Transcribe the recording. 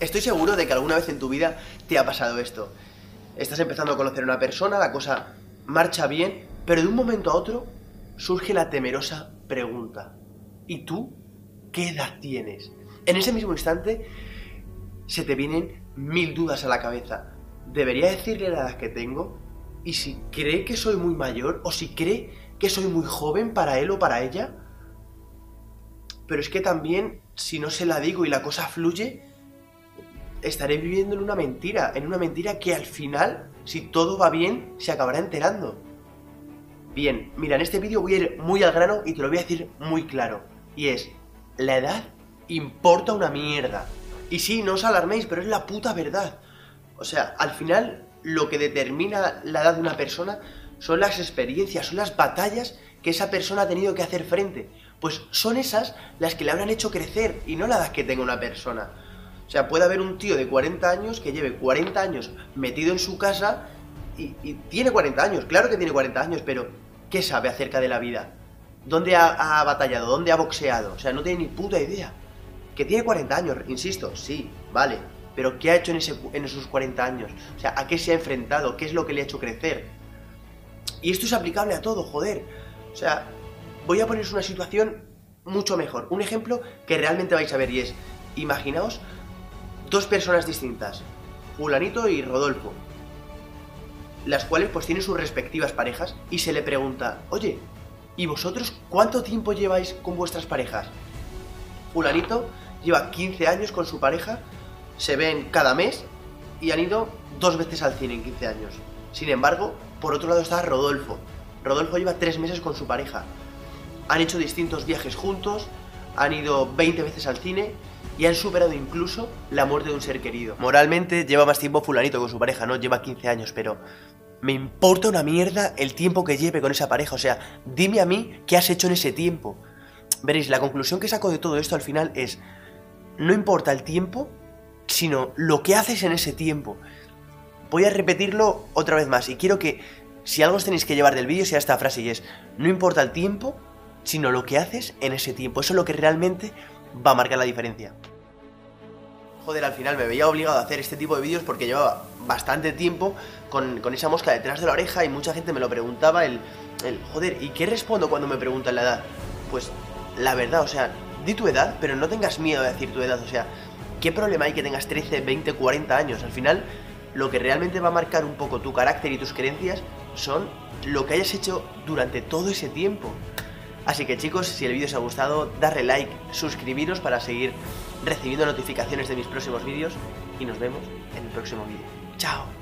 Estoy seguro de que alguna vez en tu vida te ha pasado esto. Estás empezando a conocer a una persona, la cosa marcha bien, pero de un momento a otro surge la temerosa pregunta. ¿Y tú qué edad tienes? En ese mismo instante se te vienen mil dudas a la cabeza. ¿Debería decirle la edad que tengo? ¿Y si cree que soy muy mayor? ¿O si cree que soy muy joven para él o para ella? Pero es que también, si no se la digo y la cosa fluye, estaré viviendo en una mentira, en una mentira que al final, si todo va bien, se acabará enterando. Bien, mira, en este vídeo voy a ir muy al grano y te lo voy a decir muy claro. Y es, la edad importa una mierda. Y sí, no os alarméis, pero es la puta verdad. O sea, al final lo que determina la edad de una persona son las experiencias, son las batallas que esa persona ha tenido que hacer frente. Pues son esas las que le habrán hecho crecer y no la edad que tenga una persona. O sea, puede haber un tío de 40 años que lleve 40 años metido en su casa y, tiene 40 años, claro que tiene 40 años, pero ¿qué sabe acerca de la vida? ¿Dónde ha, batallado? ¿Dónde ha boxeado? O sea, no tiene ni puta idea. Que tiene 40 años, insisto, sí, vale. Pero ¿qué ha hecho en, en esos 40 años? O sea, ¿a qué se ha enfrentado? ¿Qué es lo que le ha hecho crecer? Y esto es aplicable a todo, joder. O sea, voy a poneros una situación mucho mejor. Un ejemplo que realmente vais a ver y es, imaginaos dos personas distintas, fulanito y Rodolfo, las cuales pues tienen sus respectivas parejas y se le pregunta, oye, ¿y vosotros cuánto tiempo lleváis con vuestras parejas? Fulanito lleva 15 años con su pareja, se ven cada mes y han ido dos veces al cine en 15 años. Sin embargo, por otro lado está Rodolfo. Rodolfo lleva 3 meses con su pareja. Han hecho distintos viajes juntos, han ido 20 veces al cine y han superado incluso la muerte de un ser querido. Moralmente lleva más tiempo fulanito con su pareja, ¿no? Lleva 15 años, pero me importa una mierda el tiempo que lleve con esa pareja. O sea, dime a mí qué has hecho en ese tiempo. Veréis, la conclusión que saco de todo esto al final es, no importa el tiempo, sino lo que haces en ese tiempo. Voy a repetirlo otra vez más y quiero que si algo os tenéis que llevar del vídeo sea esta frase y es, no importa el tiempo, sino lo que haces en ese tiempo. Eso es lo que realmente va a marcar la diferencia joder, al final me veía obligado a hacer este tipo de vídeos porque llevaba bastante tiempo con, esa mosca detrás de la oreja y mucha gente me lo preguntaba, el, el, joder, ¿y qué respondo cuando me preguntan la edad? Pues la verdad, o sea, di tu edad, pero no tengas miedo de decir tu edad, o sea, ¿qué problema hay que tengas 13, 20, 40 años? Al final, lo que realmente va a marcar un poco tu carácter y tus creencias son lo que hayas hecho durante todo ese tiempo. Así que chicos, si el vídeo os ha gustado, darle like, suscribiros para seguir recibiendo notificaciones de mis próximos vídeos y nos vemos en el próximo vídeo. ¡Chao!